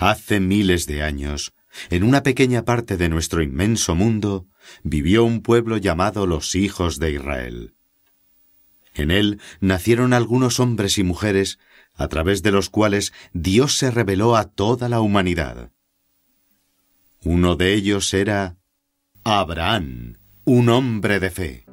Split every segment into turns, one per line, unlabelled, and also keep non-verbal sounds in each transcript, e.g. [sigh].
Hace miles de años, en una pequeña parte de nuestro inmenso mundo, vivió un pueblo llamado los hijos de Israel. En él nacieron algunos hombres y mujeres a través de los cuales Dios se reveló a toda la humanidad. Uno de ellos era Abraham, un hombre de fe.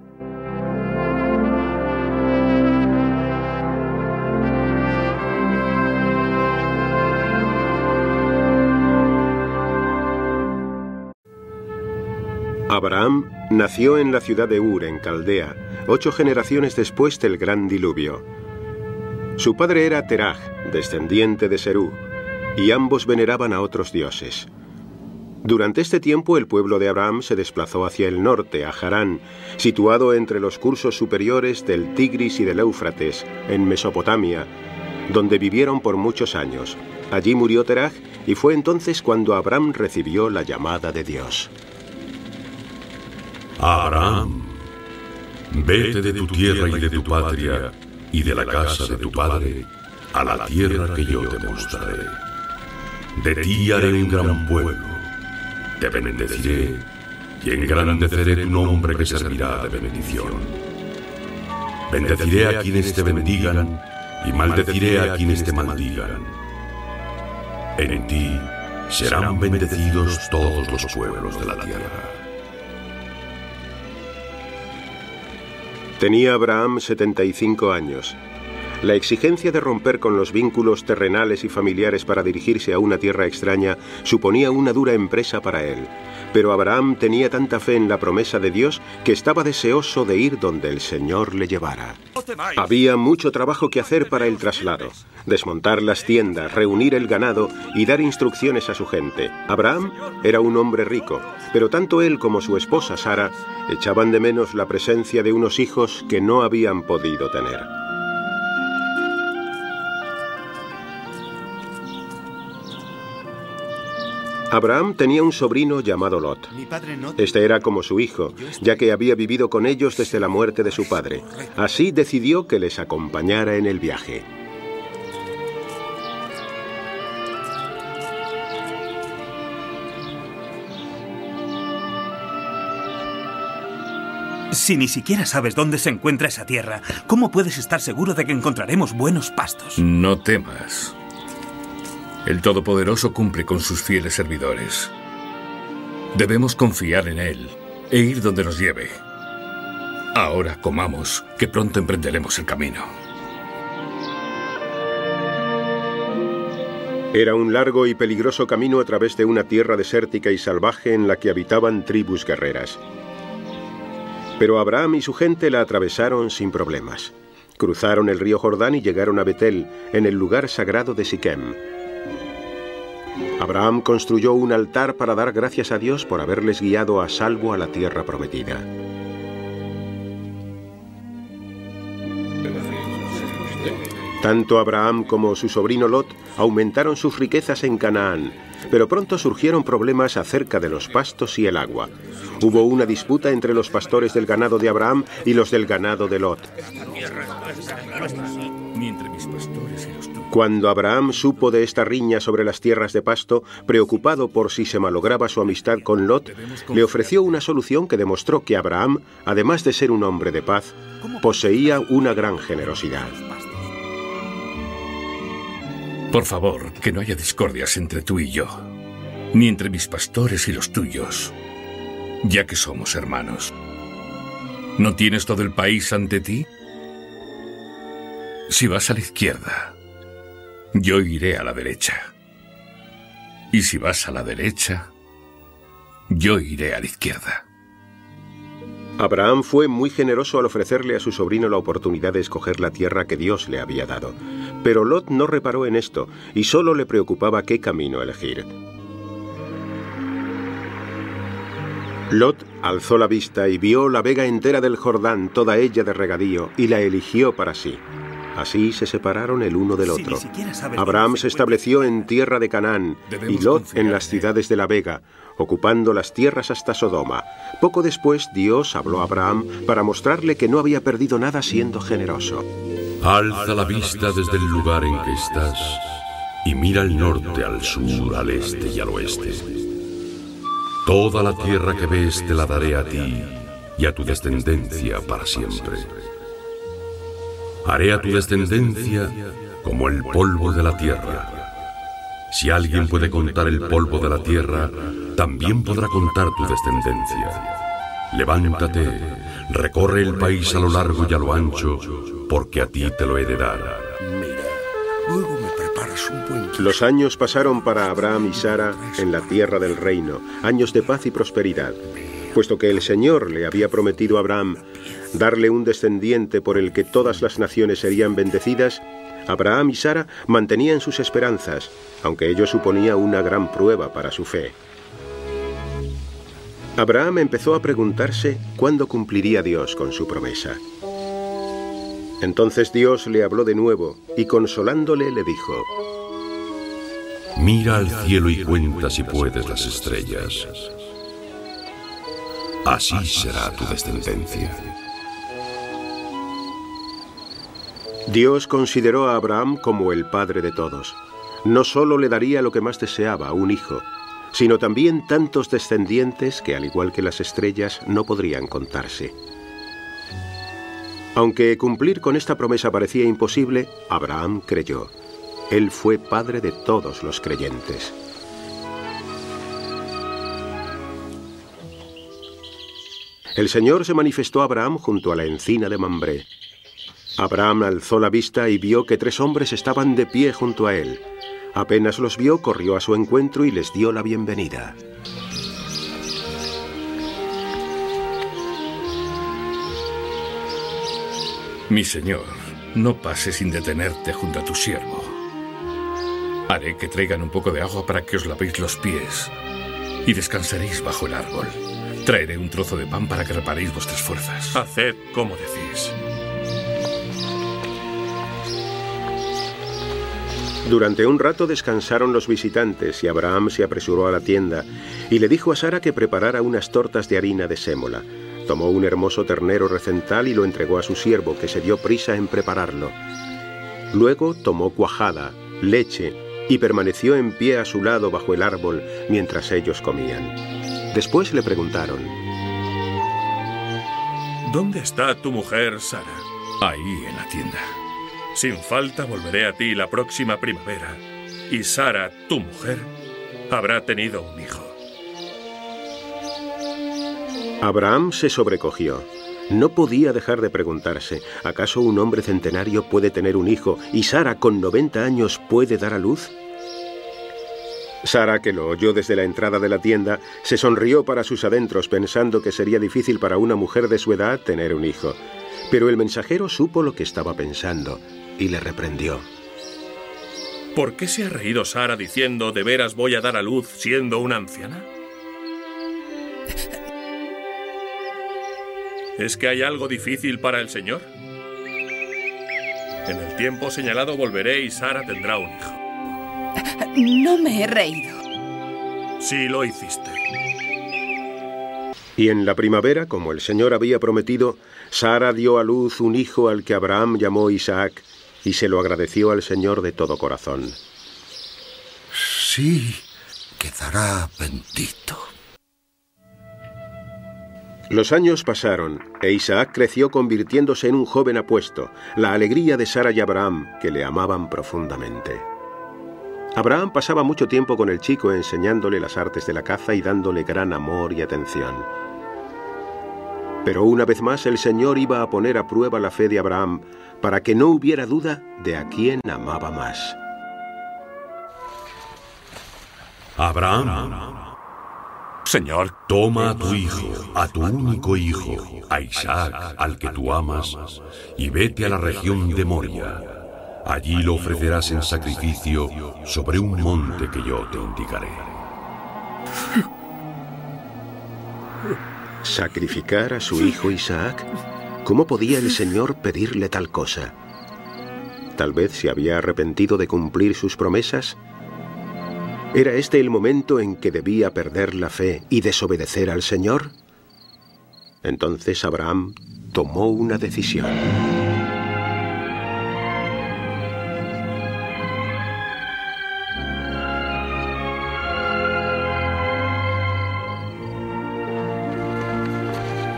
Abraham nació en la ciudad de Ur, en Caldea, ocho generaciones después del gran diluvio. Su padre era Teraj, descendiente de Serú, y ambos veneraban a otros dioses. Durante este tiempo el pueblo de Abraham se desplazó hacia el norte, a Harán, situado entre los cursos superiores del Tigris y del Éufrates, en Mesopotamia, donde vivieron por muchos años. Allí murió Teraj y fue entonces cuando Abraham recibió la llamada de Dios.
Abraham, vete de tu tierra y de tu patria y de la casa de tu padre a la tierra que yo te mostraré. De ti haré un gran pueblo, te bendeciré y engrandeceré tu nombre que servirá de bendición. Bendeciré a quienes te bendigan y maldeciré a quienes te maldigan. En ti serán bendecidos todos los pueblos de la tierra.
Tenía Abraham 75 años. La exigencia de romper con los vínculos terrenales y familiares para dirigirse a una tierra extraña suponía una dura empresa para él. Pero Abraham tenía tanta fe en la promesa de Dios que estaba deseoso de ir donde el Señor le llevara. Había mucho trabajo que hacer para el traslado. Desmontar las tiendas, reunir el ganado y dar instrucciones a su gente. Abraham era un hombre rico, pero tanto él como su esposa Sara echaban de menos la presencia de unos hijos que no habían podido tener. Abraham tenía un sobrino llamado Lot. Este era como su hijo, ya que había vivido con ellos desde la muerte de su padre. Así decidió que les acompañara en el viaje.
Si ni siquiera sabes dónde se encuentra esa tierra, ¿cómo puedes estar seguro de que encontraremos buenos pastos?
No temas. El Todopoderoso cumple con sus fieles servidores. Debemos confiar en Él e ir donde nos lleve. Ahora comamos, que pronto emprenderemos el camino.
Era un largo y peligroso camino a través de una tierra desértica y salvaje en la que habitaban tribus guerreras. Pero Abraham y su gente la atravesaron sin problemas. Cruzaron el río Jordán y llegaron a Betel, en el lugar sagrado de Siquem. Abraham construyó un altar para dar gracias a Dios por haberles guiado a salvo a la tierra prometida. Tanto Abraham como su sobrino Lot aumentaron sus riquezas en Canaán, pero pronto surgieron problemas acerca de los pastos y el agua. Hubo una disputa entre los pastores del ganado de Abraham y los del ganado de Lot. Cuando Abraham supo de esta riña sobre las tierras de pasto, preocupado por si se malograba su amistad con Lot, le ofreció una solución que demostró que Abraham, además de ser un hombre de paz, poseía una gran generosidad.
Por favor, que no haya discordias entre tú y yo, ni entre mis pastores y los tuyos, ya que somos hermanos. ¿No tienes todo el país ante ti? Si vas a la izquierda, yo iré a la derecha. Y si vas a la derecha, yo iré a la izquierda.
Abraham fue muy generoso al ofrecerle a su sobrino la oportunidad de escoger la tierra que Dios le había dado. Pero Lot no reparó en esto y solo le preocupaba qué camino elegir. Lot alzó la vista y vio la vega entera del Jordán, toda ella de regadío, y la eligió para sí. Así se separaron el uno del otro. Abraham se estableció en tierra de Canaán y Lot en las ciudades de la Vega, ocupando las tierras hasta Sodoma. Poco después Dios habló a Abraham para mostrarle que no había perdido nada siendo generoso.
Alza la vista desde el lugar en que estás y mira al norte, al sur, al este y al oeste. Toda la tierra que ves te la daré a ti y a tu descendencia para siempre. Haré a tu descendencia como el polvo de la tierra. Si alguien puede contar el polvo de la tierra, también podrá contar tu descendencia. Levántate, recorre el país a lo largo y a lo ancho, porque a ti te lo he de dar.
Mira, luego me preparas un buen...
Los años pasaron para Abraham y Sara en la tierra del reino, años de paz y prosperidad. Puesto que el Señor le había prometido a Abraham darle un descendiente por el que todas las naciones serían bendecidas, Abraham y Sara mantenían sus esperanzas, aunque ello suponía una gran prueba para su fe. Abraham empezó a preguntarse cuándo cumpliría Dios con su promesa. Entonces Dios le habló de nuevo y consolándole le dijo,
Mira al cielo y cuenta si puedes las estrellas. Así será tu descendencia.
Dios consideró a Abraham como el padre de todos. No solo le daría lo que más deseaba, un hijo, sino también tantos descendientes que, al igual que las estrellas, no podrían contarse. Aunque cumplir con esta promesa parecía imposible, Abraham creyó. Él fue padre de todos los creyentes. El Señor se manifestó a Abraham junto a la encina de Mambré. Abraham alzó la vista y vio que tres hombres estaban de pie junto a él. Apenas los vio, corrió a su encuentro y les dio la bienvenida.
Mi señor, no pase sin detenerte junto a tu siervo. Haré que traigan un poco de agua para que os lavéis los pies y descansaréis bajo el árbol. Traeré un trozo de pan para que reparéis vuestras fuerzas.
Haced como decís.
Durante un rato descansaron los visitantes y Abraham se apresuró a la tienda y le dijo a Sara que preparara unas tortas de harina de sémola. Tomó un hermoso ternero recental y lo entregó a su siervo, que se dio prisa en prepararlo. Luego tomó cuajada, leche y permaneció en pie a su lado bajo el árbol mientras ellos comían. Después le preguntaron,
¿Dónde está tu mujer, Sara?
Ahí en la tienda.
Sin falta volveré a ti la próxima primavera. Y Sara, tu mujer, habrá tenido un hijo.
Abraham se sobrecogió. No podía dejar de preguntarse, ¿acaso un hombre centenario puede tener un hijo y Sara con 90 años puede dar a luz? Sara, que lo oyó desde la entrada de la tienda, se sonrió para sus adentros pensando que sería difícil para una mujer de su edad tener un hijo. Pero el mensajero supo lo que estaba pensando y le reprendió.
¿Por qué se ha reído Sara diciendo de veras voy a dar a luz siendo una anciana? ¿Es que hay algo difícil para el Señor? En el tiempo señalado volveré y Sara tendrá un hijo.
No me he reído.
Sí lo hiciste.
Y en la primavera, como el Señor había prometido, Sara dio a luz un hijo al que Abraham llamó Isaac y se lo agradeció al Señor de todo corazón.
Sí, quedará bendito.
Los años pasaron e Isaac creció convirtiéndose en un joven apuesto, la alegría de Sara y Abraham, que le amaban profundamente. Abraham pasaba mucho tiempo con el chico enseñándole las artes de la caza y dándole gran amor y atención. Pero una vez más el Señor iba a poner a prueba la fe de Abraham para que no hubiera duda de a quién amaba más.
Abraham,
Señor,
toma a tu hijo, a tu único hijo, a Isaac, al que tú amas, y vete a la región de Moria. Allí lo ofrecerás en sacrificio sobre un monte que yo te indicaré. [laughs]
¿Sacrificar a su hijo Isaac? ¿Cómo podía el Señor pedirle tal cosa? Tal vez se había arrepentido de cumplir sus promesas. ¿Era este el momento en que debía perder la fe y desobedecer al Señor? Entonces Abraham tomó una decisión.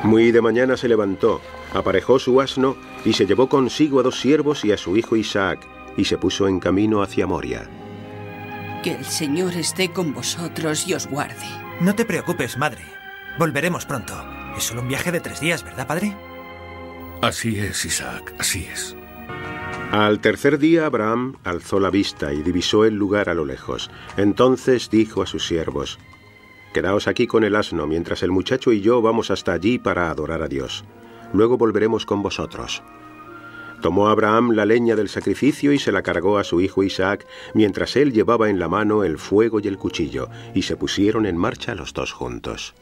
Muy de mañana se levantó, aparejó su asno y se llevó consigo a dos siervos y a su hijo Isaac, y se puso en camino hacia Moria.
Que el Señor esté con vosotros y os guarde.
No te preocupes, madre. Volveremos pronto. Es solo un viaje de tres días, ¿verdad, padre?
Así es, Isaac, así es.
Al tercer día Abraham alzó la vista y divisó el lugar a lo lejos. Entonces dijo a sus siervos, Quedaos aquí con el asno mientras el muchacho y yo vamos hasta allí para adorar a Dios. Luego volveremos con vosotros. Tomó Abraham la leña del sacrificio y se la cargó a su hijo Isaac, mientras él llevaba en la mano el fuego y el cuchillo, y se pusieron en marcha los dos juntos.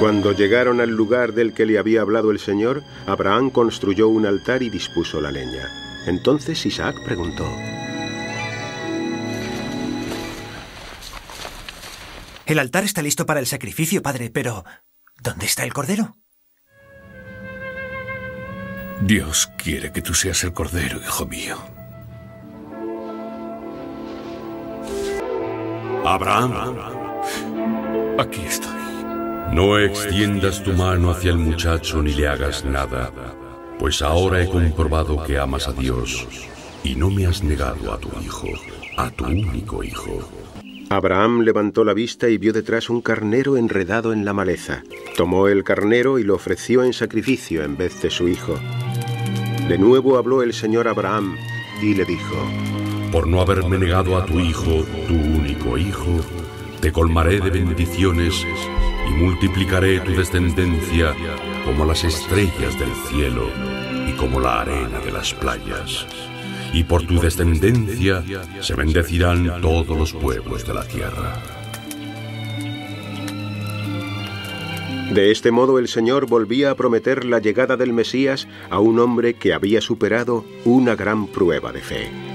Cuando llegaron al lugar del que le había hablado el Señor, Abraham construyó un altar y dispuso la leña. Entonces Isaac preguntó,
El altar está listo para el sacrificio, padre, pero ¿dónde está el cordero?
Dios quiere que tú seas el cordero, hijo mío.
Abraham,
Aquí estoy.
No extiendas tu mano hacia el muchacho ni le hagas nada, pues ahora he comprobado que amas a Dios y no me has negado a tu hijo, a tu único hijo.
Abraham levantó la vista y vio detrás un carnero enredado en la maleza. Tomó el carnero y lo ofreció en sacrificio en vez de su hijo. De nuevo habló el Señor a Abraham y le dijo,
Por no haberme negado a tu hijo, tu único hijo, te colmaré de bendiciones y multiplicaré tu descendencia como las estrellas del cielo y como la arena de las playas. Y por tu descendencia se bendecirán todos los pueblos de la tierra.
De este modo el Señor volvía a prometer la llegada del Mesías a un hombre que había superado una gran prueba de fe.